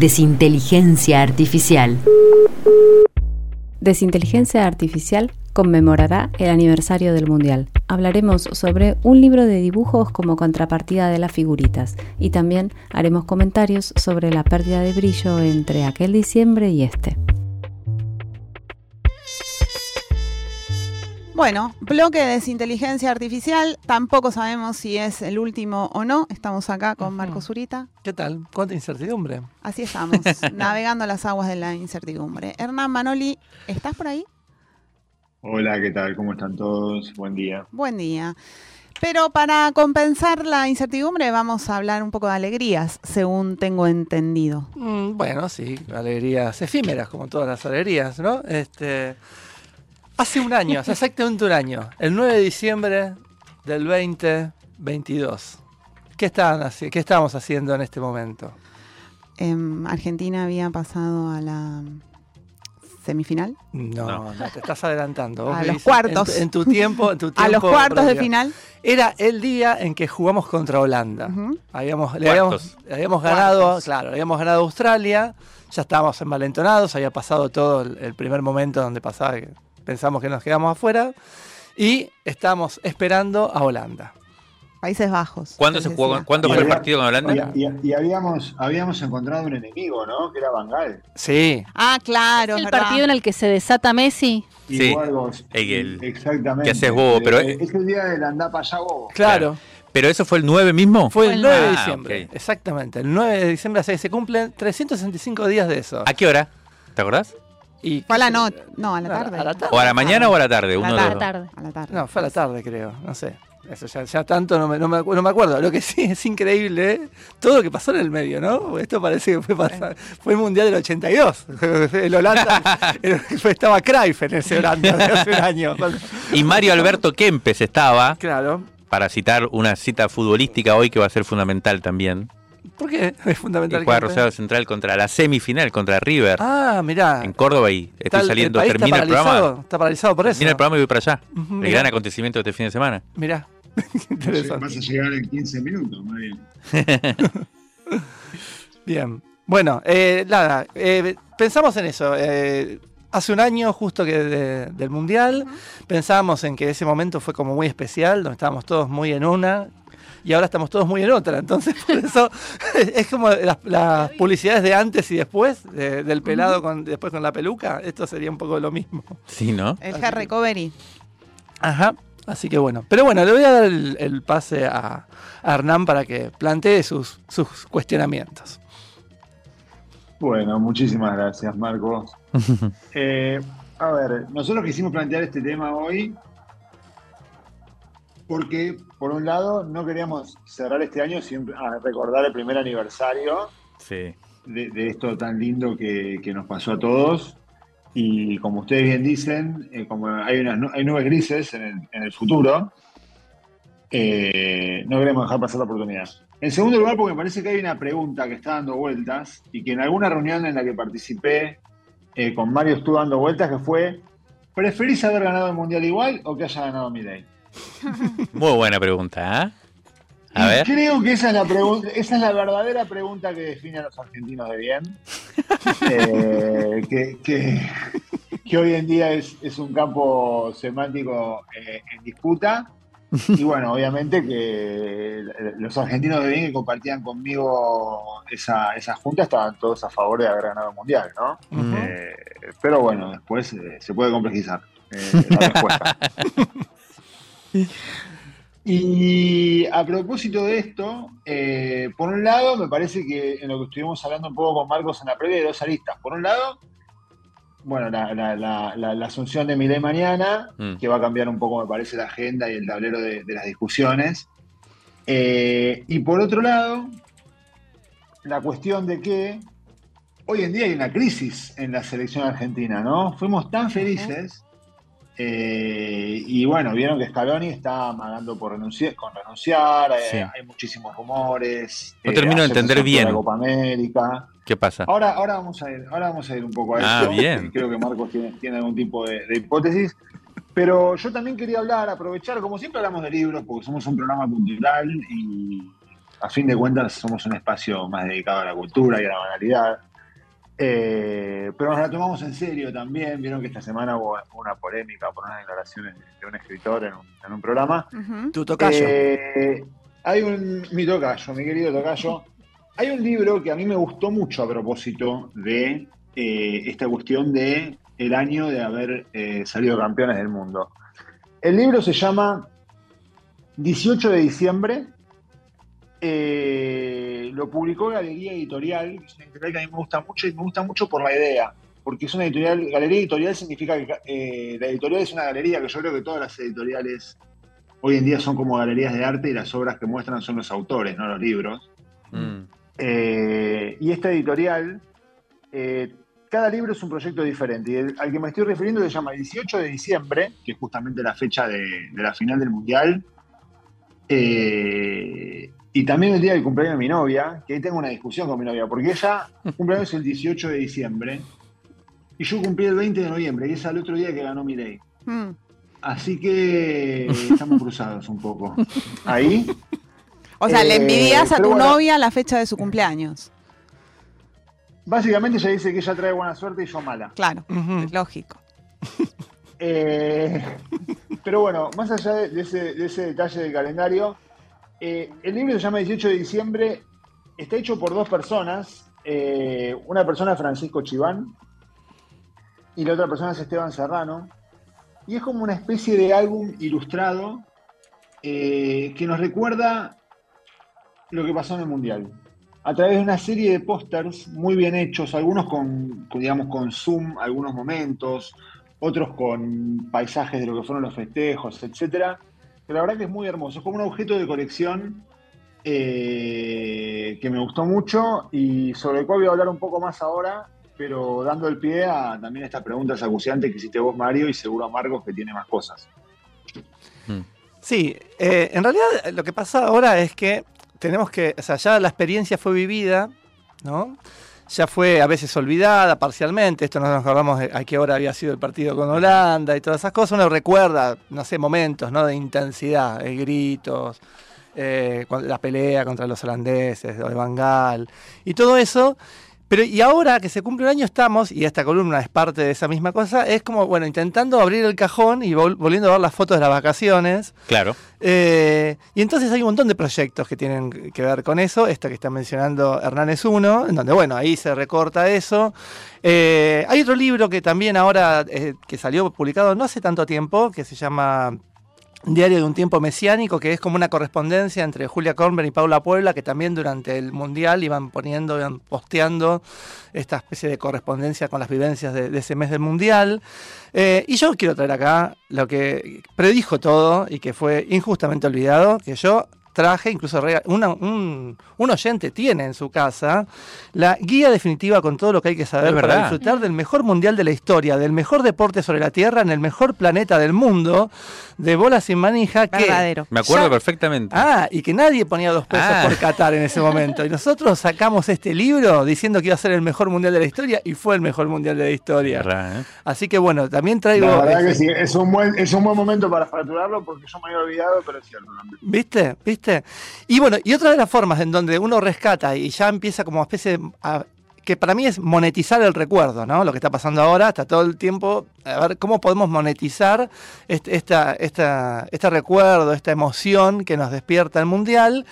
Desinteligencia Artificial. Desinteligencia Artificial conmemorará el aniversario del Mundial. Hablaremos sobre un libro de dibujos como contrapartida de las figuritas y también haremos comentarios sobre la pérdida de brillo entre aquel diciembre y este. Bueno, bloque de desinteligencia artificial. Tampoco sabemos si es el último o no. Estamos acá con Marco Zurita. ¿Qué tal? ¿Cuánta incertidumbre? Así estamos, navegando las aguas de la incertidumbre. Hernán Manoli, ¿estás por ahí? Hola, ¿qué tal? ¿Cómo están todos? Buen día. Buen día. Pero para compensar la incertidumbre vamos a hablar un poco de alegrías, según tengo entendido. Mm, bueno, sí, alegrías efímeras, como todas las alegrías, ¿no? Este, hace un año, hace exactamente un año, el 9 de diciembre del 2022. ¿Qué, estaban haci- ¿Qué estábamos haciendo en este momento? Em, Argentina había pasado a la semifinal, No, No. no, te estás adelantando. Vos A los cuartos. En, en tu tiempo, en tu tiempo a los cuartos de final. Era el día en que jugamos contra Holanda. Habíamos, le habíamos, Cuartos. le habíamos ganado, Cuartos. claro, le habíamos ganado a Australia, ya estábamos envalentonados, había pasado todo el, el primer momento donde pasaba que pensamos que nos quedamos afuera y estábamos esperando a Holanda. Países Bajos. ¿Cuándo, se jugó. ¿cuándo Y fue el partido con Holanda? Y, y- y habíamos, habíamos encontrado un enemigo, ¿no? Que era Bangal. Sí, Ah, claro. el es verdad. partido en el que se desata Messi. Sí, vos- el- el- exactamente. que haces bobo, pero- Eh, Es el día del andá para allá bobo. claro, ¿Pero eso fue el 9 mismo? fue el 9 de Ah, diciembre, ok. exactamente, el 9 de diciembre así que se cumplen 365 días de eso. ¿A qué hora? ¿Te acordás? Y, Fue a la noche. No, a la tarde. a la tarde. ¿O a la mañana o a la tarde? Uno la tarde. A la tarde. No, fue a la tarde, creo. No sé. Eso ya, ya tanto no me, no, me, no me acuerdo. Lo que sí es increíble, ¿eh? todo lo que pasó en el medio, ¿no? Esto parece que fue, pasar- fue el Mundial del 82. El Holanda, el- estaba Cruyff en ese Holanda de hace un año. Y Mario Alberto Kempes estaba, Claro. para citar una cita futbolística hoy que va a ser fundamental también. ¿Por qué? Es fundamental. Y juega Rosario Central contra la semifinal, contra River, Ah, mirá. en Córdoba y Está estoy saliendo, el país está termina el paralizado, programa. Está paralizado por eso. Termina el programa y voy para allá. El mirá. gran acontecimiento de este fin de semana. Mirá. Vas a llegar en 15 minutos, muy bien. Bien. Bueno, eh, nada, eh, pensamos en eso. eh, hace un año, justo que de- del Mundial, pensábamos en que ese momento fue como muy especial, donde estábamos todos muy en una. Y ahora estamos todos muy en otra. Entonces, por eso es como las, las publicidades de antes y después, de- del pelado con, después con la peluca. Esto sería un poco lo mismo. Sí, ¿no? El Hair Recovery. Ajá. Así que bueno. Pero bueno, le voy a dar el, el pase a, a Hernán para que plantee sus, sus cuestionamientos. Bueno, muchísimas gracias, Marcos. Eh, a ver, nosotros quisimos plantear este tema hoy porque, por un lado, no queríamos cerrar este año sin ah, recordar el primer aniversario Sí. de, de esto tan lindo que, que nos pasó a todos. Y como ustedes bien dicen, eh, como hay, unas, hay nubes grises en el, en el futuro, eh, no queremos dejar pasar la oportunidad. En segundo lugar, porque me parece que hay una pregunta que está dando vueltas y que en alguna reunión en la que participé eh, con Mario estuvo dando vueltas, que fue, ¿preferís haber ganado el Mundial igual o que haya ganado Milei? Muy buena pregunta, ¿eh? A Y ver. Creo que esa es la pregunta, esa es la verdadera pregunta que define a los argentinos de bien. Eh, que, que- que hoy en día es, es un campo semántico eh, en disputa. Y bueno, obviamente que los argentinos de bien que compartían conmigo esa, esa junta estaban todos a favor de haber ganado el mundial, ¿no? Eh, pero bueno, después se puede complejizar la respuesta. Y a propósito de esto, eh, por un lado, me parece que en lo que estuvimos hablando un poco con Marcos en la previa, hay dos aristas. Por un lado, bueno, la, la- la- la- la asunción de Milei mañana, Mm. que va a cambiar un poco, me parece, la agenda y el tablero de, de las discusiones. Eh, y por otro lado, la cuestión de que hoy en día hay una crisis en la selección argentina, ¿no? Fuimos tan felices eh, y bueno, vieron que Scaloni está amagando por renunciar, con renunciar, eh, hay muchísimos rumores. No termino de se entender bien. La Copa América. ¿Qué pasa? Ahora, ahora, vamos a ir, ahora vamos a ir un poco a Ah, eso. bien. Creo que Marcos tiene, tiene algún tipo de, de hipótesis. Pero yo también quería hablar, aprovechar, como siempre hablamos de libros, porque somos un programa cultural y a fin de cuentas somos un espacio más dedicado a la cultura y a la banalidad. Eh, pero nos la tomamos en serio también. Vieron que esta semana hubo una polémica por unas declaraciones de un escritor en un, en un programa. Tu tocayo. Eh, hay un, mi tocayo, mi querido tocayo. Hay un libro que a mí me gustó mucho a propósito de eh, esta cuestión de el año de haber eh, salido campeones del mundo. El libro se llama 18 de diciembre. Eh, lo publicó Galería Editorial, que es una editorial que a mí me gusta mucho y me gusta mucho por la idea. Porque es una editorial, galería editorial significa que eh, la editorial es una galería que yo creo que todas las editoriales hoy en día son como galerías de arte y las obras que muestran son los autores, no los libros. Mm. Eh, y esta editorial, eh, cada libro es un proyecto diferente. Y el- al que me estoy refiriendo se llama 18 de diciembre, que es justamente la fecha de, de la final del Mundial. Eh, y también el día del cumpleaños de mi novia, que ahí tengo una discusión con mi novia, porque ella cumpleaños el 18 de diciembre y yo cumplí el 20 de noviembre, y es al otro día que ganó mi ley. Mm. Así que estamos cruzados un poco. Ahí. O sea, le Eh, envidias a tu bueno. novia la fecha de su cumpleaños. Básicamente ella dice que ella trae buena suerte y yo mala. Claro, Ujú. lógico. Eh, pero bueno, más allá de, ese, de ese detalle del calendario, eh, el libro se llama 18 de diciembre, está hecho por dos personas. eh, una persona es Francisco Chiván y la otra persona es Esteban Serrano. Y es como una especie de álbum ilustrado que nos recuerda lo que pasó en el Mundial. A través de una serie de pósters muy bien hechos, algunos con, digamos, con zoom, algunos momentos, otros con paisajes de lo que fueron los festejos, etcétera. Pero la verdad que es muy hermoso. Es como un objeto de colección eh, que me gustó mucho y sobre el cual voy a hablar un poco más ahora, pero dando el pie a también esta pregunta acuciante que hiciste vos, Mario, y seguro a Marcos que tiene más cosas. Sí, eh, en realidad lo que pasa ahora es que tenemos que, o sea, ya la experiencia fue vivida, ¿no? Ya fue a veces olvidada parcialmente, esto no nos acordamos de a qué hora había sido el partido con Holanda y todas esas cosas, uno recuerda, no sé, momentos, ¿no? De intensidad, de gritos, eh, la pelea contra los holandeses, de Bangal, y todo eso. Pero y ahora que se cumple un año estamos, y esta columna es parte de esa misma cosa, es como, bueno, intentando abrir el cajón y vol- volviendo a ver las fotos de las vacaciones. Claro. Eh, y entonces hay un montón de proyectos que tienen que ver con eso. Esto que está mencionando Hernán es uno, en donde, bueno, ahí se recorta eso. Eh, hay otro libro que también ahora, eh, que salió publicado no hace tanto tiempo, que se llama Diario de un tiempo mesiánico, que es como una correspondencia entre Julia Kornberg y Paula Puebla, que también durante el Mundial iban poniendo, iban posteando esta especie de correspondencia con las vivencias de, ese mes del Mundial. Eh, y yo quiero traer acá lo que predijo todo y que fue injustamente olvidado, que yo traje, incluso una- un, un oyente tiene en su casa, la guía definitiva con todo lo que hay que saber para disfrutar del mejor mundial de la historia, del mejor deporte sobre la Tierra, en el mejor planeta del mundo, de bola sin manija, que... Verdadero. Me acuerdo Ya- perfectamente. Ah, y que nadie ponía dos pesos Ah. por Qatar en ese momento. Y nosotros sacamos este libro diciendo que iba a ser el mejor mundial de la historia y fue el mejor mundial de la historia. Verdad, ¿eh? Así que bueno, también traigo. La verdad que ese- sí, es un buen, es un buen momento para fracturarlo porque yo me había olvidado, pero es cierto también. ¿Viste? Y bueno, y otra de las formas en donde uno rescata y ya empieza como especie de. Que para mí es monetizar el recuerdo, ¿no? Lo que está pasando ahora, está todo el tiempo, a ver cómo podemos monetizar este, esta, esta, este recuerdo, esta emoción que nos despierta el Mundial.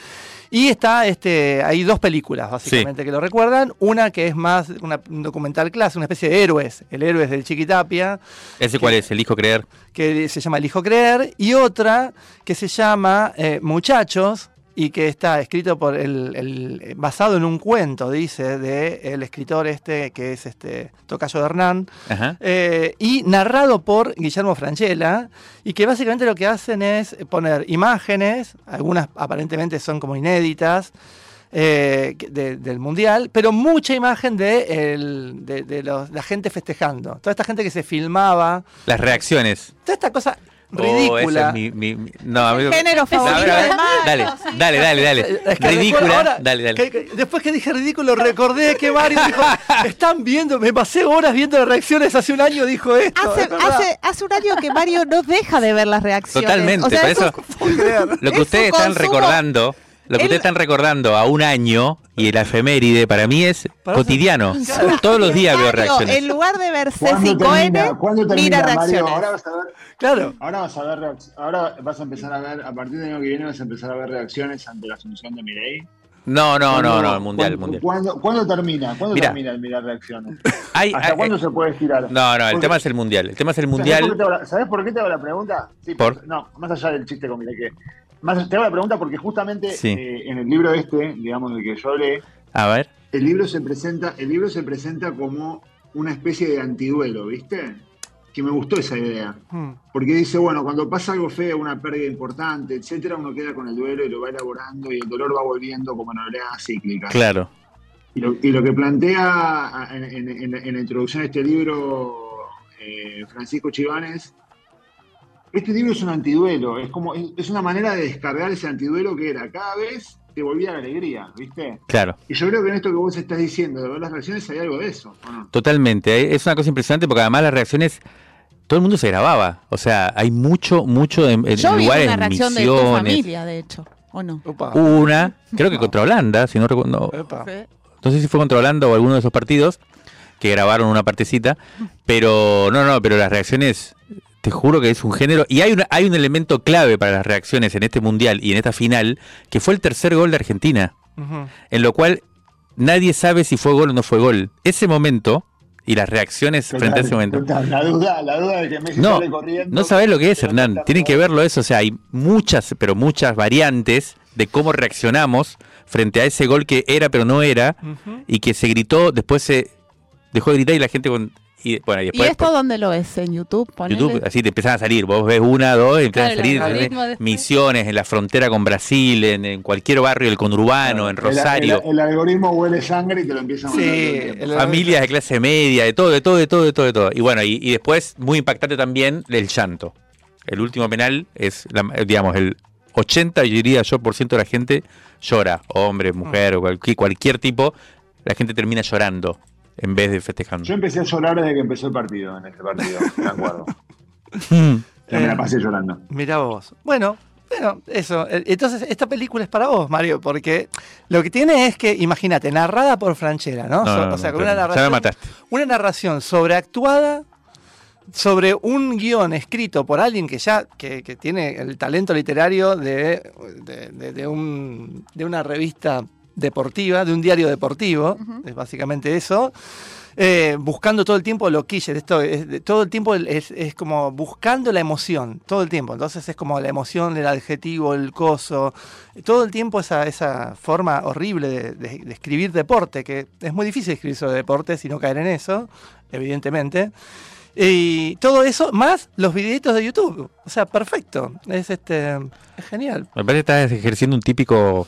Y está, este, hay dos películas básicamente que lo recuerdan. Una que es más una, un documental clásico, una especie de héroes, el héroes del Chiquitapia, ¿Ese cuál es? ¿El hijo creer? que se llama El Hijo Creer, y otra que se llama eh, Muchachos, y que está escrito por el, el- basado en un cuento, dice, de el escritor este, que es este Tocayo de Hernán, eh, y narrado por Guillermo Franchella, y que básicamente lo que hacen es poner imágenes, algunas aparentemente son como inéditas, eh, de- del mundial, pero mucha imagen de, el- de, de los- la gente festejando. Toda esta gente que se filmaba, Las reacciones. toda esta cosa ridícula. es mi- mi- mi- no, amigo. Género favorito Mario, Dale, dale, dale, dale. Es que Ridícula. ahora dale, dale. que- que después que dije ridículo, recordé que Mario dijo: Están viendo, me pasé horas viendo las reacciones. Hace un año dijo esto. Hace, es verdad. hace, hace un año que Mario no deja de ver las reacciones. Totalmente, O sea, por eso. Lo que es ustedes están consumo. recordando, lo que Él- ustedes están recordando a un año y la efeméride para mí es Para cotidiano. Claro. Todos los días veo reacciones. En lugar de ver ¿Cuándo Ceci Cohen, termina, ¿cuándo termina, mira Mario? reacciones. Ahora vas a ver, Claro. ahora vas a ver, reacc- ahora vas a empezar a ver, a partir del año que viene vas a empezar a ver reacciones ante la asunción de Milei. No, no, no, ¿Cuándo- no, el mundial, el ¿cuándo, mundial. ¿cuándo, cuándo termina? ¿Cuándo Mira. termina el mirar reacciones? Hay- ¿Hasta hay- cuándo se puede estirar? no, no, el Porque- tema es el mundial. El tema es el ¿Sabés por, mundial. qué te hago la, ¿sabés por qué te hago la pregunta? Sí, ¿Por? No, más allá del chiste con que más, te hago la pregunta porque justamente Sí. eh, en el libro este, digamos, del que yo hablé, A ver. el libro se presenta, el libro se presenta como una especie de antiduelo, ¿viste? Que me gustó esa idea. Hmm. Porque dice, bueno, cuando pasa algo feo, una pérdida importante, etcétera, uno queda con el duelo y lo va elaborando y el dolor va volviendo como en oleadas cíclicas. Claro. Y lo, y lo que plantea en, en- en- en la introducción de este libro eh, Francisco Chivanes, este libro es un antiduelo, es como es, es una manera de descargar ese antiduelo que era cada vez te volvía la alegría, ¿viste? Claro. Y yo creo que en esto que vos estás diciendo de ver las reacciones hay algo de eso, ¿o no? Totalmente. Es una cosa impresionante porque además las reacciones. Todo el mundo se grababa. O sea, hay mucho, mucho en, en Yo vi lugares, una en reacción de tu familia, de hecho, ¿o no? Hubo una, creo que contra Holanda, si no recuerdo. No, sé si fue contra Holanda o alguno de esos partidos que grabaron una partecita. Pero no, no, pero las reacciones, te juro que es un género. Y hay, una, hay un elemento clave para las reacciones en este mundial y en esta final, que fue el tercer gol de Argentina. En lo cual nadie sabe si fue gol o no fue gol. Ese momento y las reacciones frente a ese momento. Total, la duda, la duda de que Messi No, sale corriendo. no sabés lo que es, Hernán. Tienen que verlo eso. O sea, hay muchas, pero muchas variantes de cómo reaccionamos frente a ese gol que era pero no era y que se gritó, después se dejó de gritar y la gente con... Y, bueno, y ¿Y después esto por dónde lo ves? ¿En YouTube? Ponele. YouTube, así te empiezan a salir. Vos ves una, dos, y empiezan Claro, a salir misiones en la frontera con Brasil, en, en cualquier barrio del conurbano, en Rosario. El, el algoritmo huele sangre y te lo empieza a Sí, el- familias de clase media, de todo, de todo, de todo, de todo, de todo. Y bueno, y, y después, muy impactante también, el llanto. El último penal es, la- digamos, el 80, yo diría yo, por ciento de la gente llora, hombre, mujer, o cualquier, cualquier tipo, la gente termina llorando en vez de festejando. Yo empecé a llorar desde que empezó el partido, en este partido, me acuerdo. Mm. Ya me la pasé llorando. Mirá vos. Bueno, bueno, eso. Eh, Entonces, esta película es para vos, Mario, porque lo que tiene es que, imagínate, narrada por Franchella, ¿no? No, So- no, o sea, no, con una ya me narración, mataste. una narración sobreactuada sobre un guion escrito por alguien que ya que, que tiene el talento literario de, de, de- de un- de una revista deportiva, de un diario deportivo, es básicamente eso. eh, buscando todo el tiempo lo quille, esto es, de- todo el tiempo es, es como buscando la emoción, todo el tiempo. Entonces es como la emoción, el adjetivo, el coso, todo el tiempo esa, esa forma horrible de, de- de escribir deporte, que es muy difícil escribir sobre deporte si no caer en eso, evidentemente. Y todo eso más los videitos de YouTube. O sea, perfecto. Es este es genial. Me parece que estás ejerciendo un típico,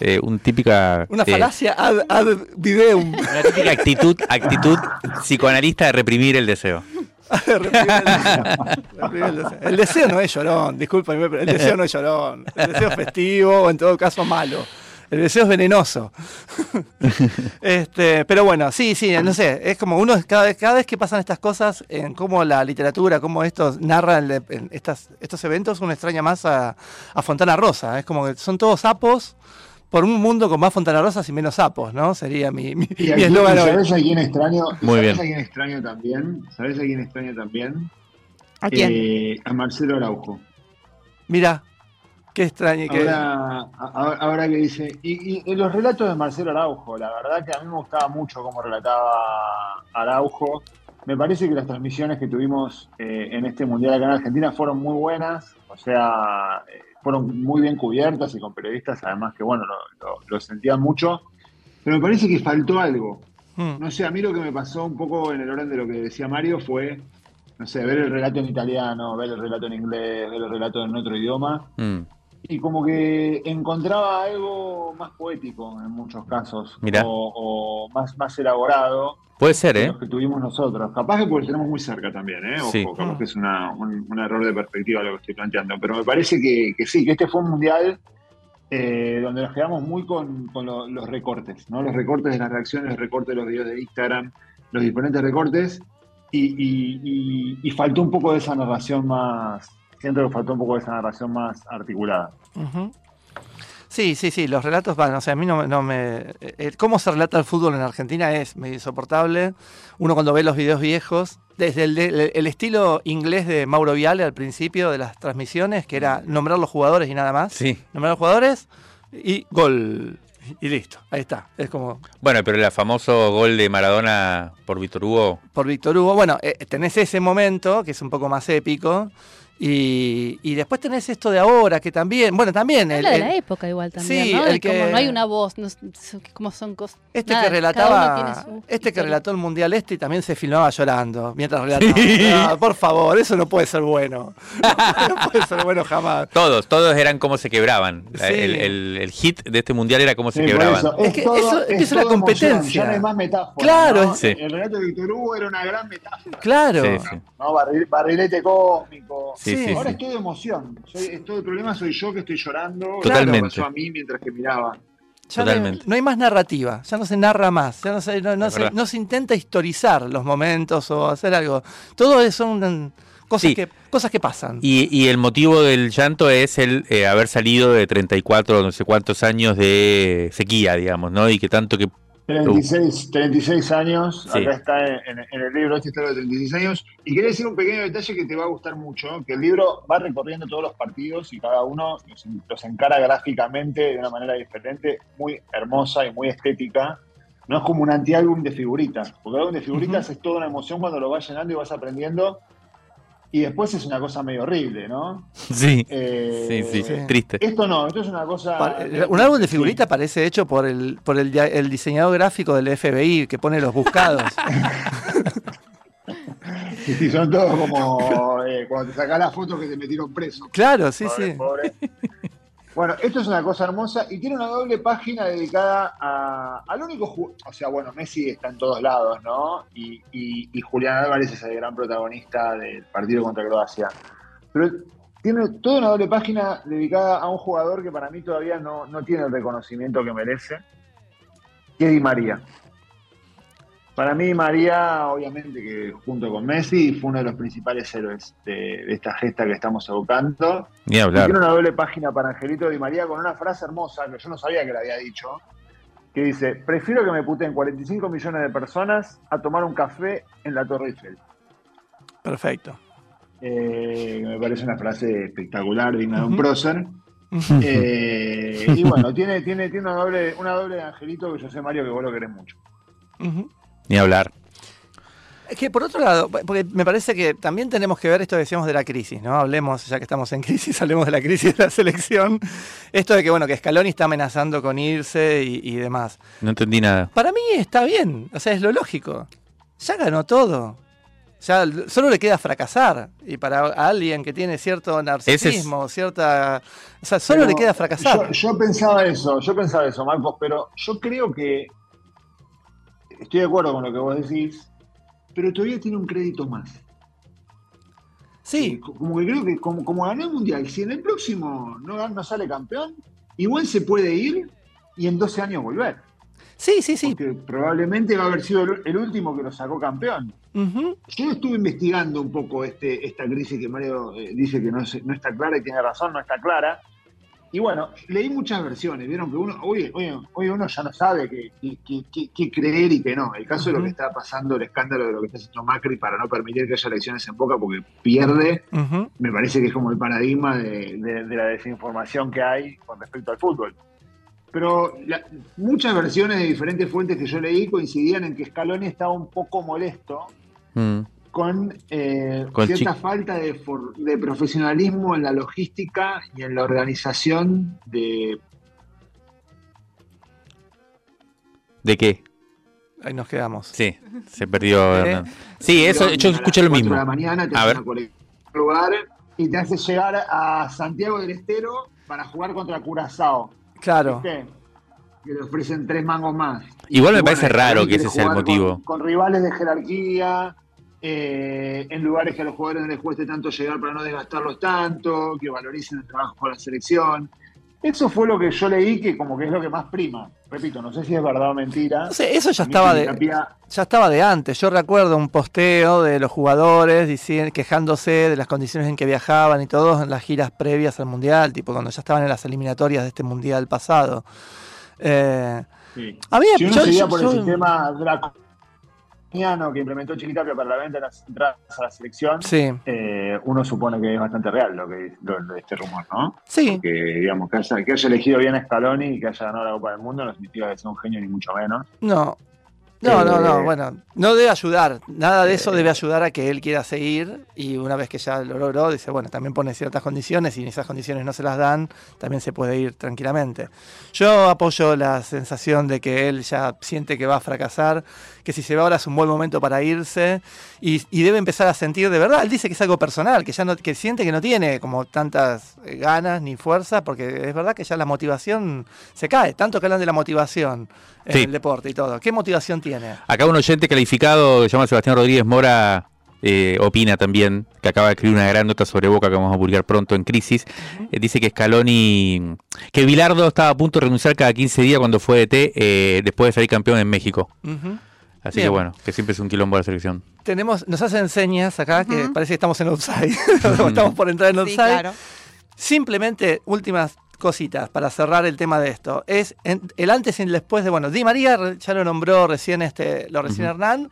eh, un típica... Una eh, falacia ad, ad videum. Una típica actitud, actitud psicoanalista de reprimir el deseo. El deseo. No es llorón, discúlpame, pero el deseo no es llorón. El deseo es festivo o en todo caso malo. El deseo es venenoso. este, pero bueno, sí, sí, no sé, es como uno cada vez, cada vez que pasan estas cosas, en cómo la literatura, cómo estos narran el- en estas, estos eventos, uno extraña más a, a Fontana Rosa. Es como que son todos sapos por un mundo con más Fontana Rosas y menos sapos, ¿no? Sería mi mi- Y aquí. ¿Sabes a quién extraño? Muy ¿Sabes bien. a quién extraño también? ¿Sabes a quién extraño también? ¿A quién? Eh, a Marcelo Araujo. Mira, qué extraño que. Ahora, a- ahora que dice. Y, y en los relatos de Marcelo Araujo, la verdad que a mí me gustaba mucho cómo relataba Araujo. Me parece que las transmisiones que tuvimos eh, en este Mundial acá en Argentina fueron muy buenas. O sea, eh, fueron muy bien cubiertas y con periodistas, además que, bueno, lo, lo- lo sentían mucho. Pero me parece que faltó algo. Mm. No sé, a mí lo que me pasó un poco en el orden de lo que decía Mario fue, no sé, ver el relato en italiano, ver el relato en inglés, ver el relato en otro idioma. Mm. Y como que encontraba algo más poético en muchos casos, Mirá. o, o más, más elaborado Puede ser, que ¿eh? los que tuvimos nosotros. Capaz que porque lo tenemos muy cerca también, ¿eh? Ojo, Sí. capaz que es una- un, un error de perspectiva lo que estoy planteando. Pero me parece que, que sí, que este fue un mundial eh, donde nos quedamos muy con, con lo- los recortes, ¿no? Los recortes de las reacciones, los recortes de los videos de Instagram, los diferentes recortes, y, y- y- y faltó un poco de esa narración más. Siento que faltó un poco de esa narración más articulada. Sí, sí, sí, los relatos van, o sea, a mí no, me- no me... eh, eh, cómo se relata el fútbol en Argentina es medio insoportable. Uno cuando ve los videos viejos, desde el, de- el estilo inglés de Mauro Viale al principio de las transmisiones, que era nombrar los jugadores y nada más. Sí. Nombrar los jugadores y gol. Y listo, ahí está. Es como Bueno, pero el famoso gol de Maradona por Víctor Hugo. por Víctor Hugo. Bueno, eh, tenés ese momento que es un poco más épico. Y, y después tenés esto de ahora, que también, bueno, también... el- de el- la época igual también, Sí, ¿no? el como que- no hay una voz, no, son cosas. Este nada, que relataba, este que relató el mundial este y también se filmaba llorando mientras relataba. Ah, por favor, eso no puede ser bueno. No puede ser bueno jamás. Todos, todos eran cómo se quebraban. Sí. El, el- el hit de este mundial era cómo se quebraban. eso, Es que eso empieza una todo emoción, competencia. Ya no hay más metáfora. Claro, ¿no? sí. El relato de Víctor Hugo era una gran metáfora. Claro. Sí, sí. ¿no? Barril- barrilete cósmico. Sí, Sí. sí, Ahora sí. es todo emoción. Soy, es todo el problema soy yo que estoy llorando. Totalmente. Lo que pasó a mí mientras que miraba. Ya no hay- Totalmente. No hay más narrativa, ya no se narra más, ya no se, no, no se, no se intenta historizar los momentos o hacer algo. Todo eso son cosas, Sí. que, cosas que pasan. Y, y el motivo del llanto es el eh, haber salido de 34, no sé cuántos años de sequía, digamos, ¿no? Y que tanto que 36, 36 años, Sí. acá está en, en el libro, esta historia de 36 años. Y quería decir un pequeño detalle que te va a gustar mucho, que el libro va recorriendo todos los partidos y cada uno los, los encara gráficamente de una manera diferente, muy hermosa y muy estética. No es como un antiálbum de figuritas, porque el álbum de figuritas es toda una emoción cuando lo vas llenando y vas aprendiendo. Y después es una cosa medio horrible, ¿no? Sí, Eh, sí, sí, sí. triste. Esto no, esto es una cosa... Pa- eh, Un álbum de figuritas parece hecho por el por el, el diseñador gráfico del FBI que pone los buscados. Sí, sí, son todos como eh, cuando te sacás las fotos que te metieron preso. claro, sí, Pobre, sí. pobre. Bueno, esto es una cosa hermosa y tiene una doble página dedicada a, al único ju- O sea, bueno, Messi está en todos lados, ¿no? Y, y- y Julián Álvarez es el gran protagonista del partido contra Croacia. Pero tiene toda una doble página dedicada a un jugador que para mí todavía no, no tiene el reconocimiento que merece, que María. Para mí, María, obviamente que junto con Messi, fue uno de los principales héroes de, de esta gesta que estamos evocando. Ni Y hablar. tiene una doble página para Angelito Di María con una frase hermosa que yo no sabía que la había dicho, que dice, prefiero que me puten 45 millones de personas a tomar un café en la Torre Eiffel. Perfecto. Eh, me parece una frase espectacular, digna de un prócer. Eh, y bueno, tiene, tiene, tiene una doble, una doble de Angelito que yo sé, Mario, que vos lo querés mucho. Ujú. Ni hablar. Es que por otro lado, porque me parece que también tenemos que ver esto que decíamos de la crisis, ¿no? Hablemos, ya que estamos en crisis, hablemos de la crisis de la selección. Esto de que, bueno, que Scaloni está amenazando con irse y, y demás. No entendí nada. Para mí está bien, o sea, es lo lógico. Ya ganó todo. Ya solo le queda fracasar. Y para alguien que tiene cierto narcisismo, cierta. O sea, solo Pero le queda fracasar. Yo, yo pensaba eso, yo pensaba eso, Marcos, pero yo creo que estoy de acuerdo con lo que vos decís, pero todavía tiene un crédito más. Sí, Eh, Como que creo que como, como ganó el mundial, si en el próximo no, no sale campeón, igual se puede ir y en 12 años volver. sí, sí, sí. Porque probablemente va a haber sido el, último que lo sacó campeón. Ujú. Yo estuve investigando un poco este, esta crisis que Mario eh, dice que no, no está clara y tiene razón, no está clara. Y bueno, leí muchas versiones, vieron que uno, hoy, hoy, hoy uno ya no sabe qué, qué- qué- qué- qué creer y qué no. El caso de lo que está pasando, el escándalo de lo que está haciendo Macri para no permitir que haya elecciones en Boca porque pierde, me parece que es como el paradigma de, de- de la desinformación que hay con respecto al fútbol. Pero la- muchas versiones de diferentes fuentes que yo leí coincidían en que Scaloni estaba un poco molesto Mm. Con, eh, Con cierta falta de, for- de profesionalismo en la logística y en la organización de... ¿De qué? Ahí nos quedamos. Sí, se perdió. ¿Eh? Sí, eso, yo escuché lo mismo. la mañana te A ver. lugar y te hace llegar a Santiago del Estero para jugar contra Curazao. Claro. ¿viste? Que le ofrecen tres mangos más. Igual me Y parece bueno, raro que ese sea el motivo. Con, con rivales de jerarquía, eh, en lugares que a los jugadores no les cueste tanto llegar para no desgastarlos tanto, que valoricen el trabajo con la selección. Eso fue lo que yo leí que como que es lo que más prima. Repito, no sé si es verdad o mentira. No sé, eso ya estaba de, capía- ya estaba de antes. Yo recuerdo un posteo de los jugadores diciendo, quejándose de las condiciones en que viajaban y todo en las giras previas al Mundial, tipo cuando ya estaban en las eliminatorias de este Mundial pasado. Eh, Sí. a mí, Si uno yo- seguía yo- por yo- el sistema draconiano que implementó Chiquitapia para la venta de las entradas a la selección, Sí, eh, uno supone que es bastante real lo que lo, lo de este rumor, ¿no? sí. Que digamos que haya, que haya elegido bien a Scaloni y que haya ganado la Copa del Mundo no significa que sea un genio ni mucho menos. No. No, no, no, Eh, bueno, no debe ayudar, nada de eso debe ayudar a que él quiera seguir y una vez que ya lo logró, dice, bueno, también pone ciertas condiciones y esas condiciones no se las dan, también se puede ir tranquilamente. Yo apoyo la sensación de que él ya siente que va a fracasar, que si se va ahora es un buen momento para irse y, y debe empezar a sentir de verdad, él dice que es algo personal, que ya no, que siente que no tiene como tantas eh, ganas ni fuerza, porque es verdad que ya la motivación se cae, tanto que hablan de la motivación en Sí. el deporte y todo. ¿Qué motivación tiene? Acá un oyente calificado, que se llama Sebastián Rodríguez Mora, eh, opina también, que acaba de escribir una gran nota sobre Boca que vamos a publicar pronto en Crisis. Eh, dice que Scaloni, que Bilardo estaba a punto de renunciar cada 15 días cuando fue DT eh, después de salir campeón en México. Ujú. Así Bien. que bueno, que siempre es un quilombo la selección. Tenemos, nos hacen señas acá que parece que estamos en offside. estamos por entrar en Sí, offside. claro. Simplemente, últimas cositas para cerrar el tema de esto. Es en- el antes y el después de, bueno, Di María ya lo nombró recién este, lo recién. Hernán,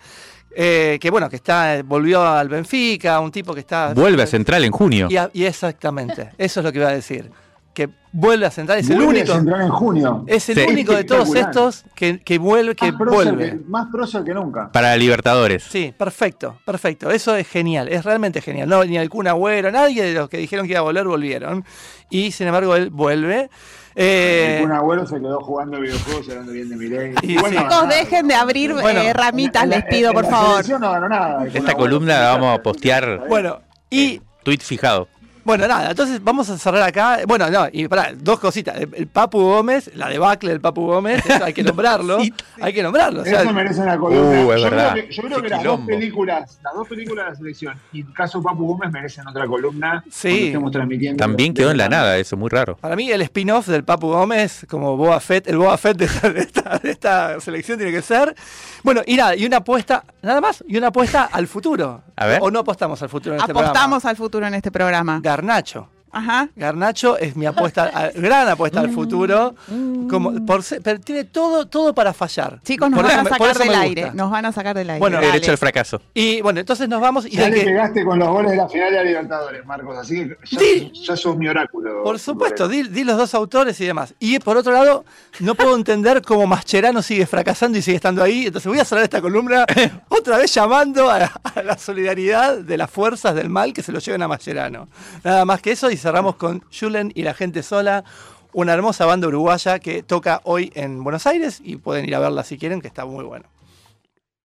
eh, que bueno, que está, eh, volvió al Benfica, un tipo que está. Vuelve a Central en junio. Y, a- y exactamente, eso es lo que iba a decir. Que vuelve a Central, es el Vuelve a único. Central en junio. Es el Sí. único de todos estos que, que vuelve, que más, vuelve. que, más prócer que nunca. Para Libertadores. Sí, perfecto, perfecto. Eso es genial, es realmente genial. No, ni Kun Agüero, nadie de los que dijeron que iba a volver volvieron. Y sin embargo, él vuelve. Eh, Kun Agüero se quedó jugando videojuegos y hablando bien de Milei. Y Chicos, nada. dejen de abrir Bueno, eh, ramitas, En les pido, en por la favor. no ganó nada. Esta columna la vamos a postear. bueno, y Tweet fijado. Bueno, nada, entonces vamos a cerrar acá. Bueno, no, y pará, dos cositas. El, el Papu Gómez, la debacle del Papu Gómez, eso hay que nombrarlo. hay que nombrarlo. o sea, Eso merece una columna. Uh, es yo, verdad. creo que, yo creo que las quilombo. dos películas, las dos películas de la selección y el caso Papu Gómez merecen otra columna. Sí. estemos transmitiendo. También quedó en la nada, eso, muy raro. Para mí el spin-off del Papu Gómez, como Boa Fett, el Boa Fett de esta, de esta- de esta selección tiene que ser. Bueno, y nada, y una apuesta, nada más, y una apuesta al futuro. A ver. O no apostamos al futuro en este Apostamos al futuro en este programa. Programa. Garnacho. Ajá. Garnacho es mi apuesta, a- gran apuesta al futuro. Como, por ser- pero tiene todo, todo para fallar. Chicos, nos Por van eso a sacar del aire. Nos van a sacar del aire. Bueno, Dale. Derecho al fracaso. Y bueno, entonces nos vamos y Ya le que, pegaste con los goles de la final de la Libertadores, Marcos, así que ya, Sí. ya sos mi oráculo. por supuesto, di, di los dos autores y demás. Y por otro lado, no puedo entender cómo Mascherano sigue fracasando y sigue estando ahí. Entonces voy a cerrar esta columna otra vez llamando a, a la solidaridad de las fuerzas del mal que se lo lleven a Mascherano. Nada más que eso y cerramos con Julen y la gente sola. Una hermosa banda uruguaya que toca hoy en Buenos Aires y pueden ir a verla si quieren, que está muy bueno.